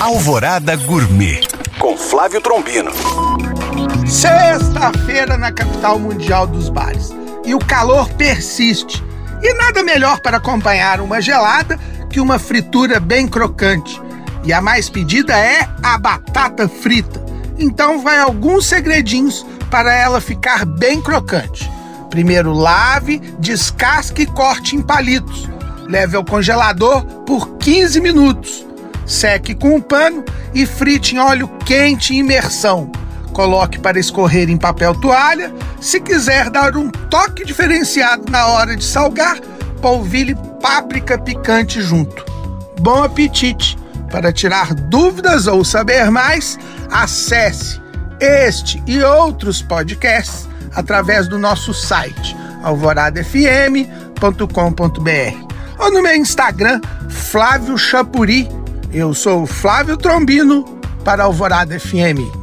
Alvorada Gourmet com Flávio Trombino. Sexta-feira na capital mundial dos bares. E o calor persiste. E nada melhor para acompanhar uma gelada que uma fritura bem crocante. E a mais pedida é a batata frita. Então vai alguns segredinhos para ela ficar bem crocante. Primeiro lave, descasque e corte em palitos. Leve ao congelador por 15 minutos. Seque com um pano e frite em óleo quente em imersão. Coloque para escorrer em papel toalha. Se quiser dar um toque diferenciado na hora de salgar, polvilhe páprica picante junto. Bom apetite! Para tirar dúvidas ou saber mais, acesse este e outros podcasts através do nosso site alvoradafm.com.br ou no meu Instagram, Flávio Chapuri. Eu sou Flávio Trombino para Alvorada FM.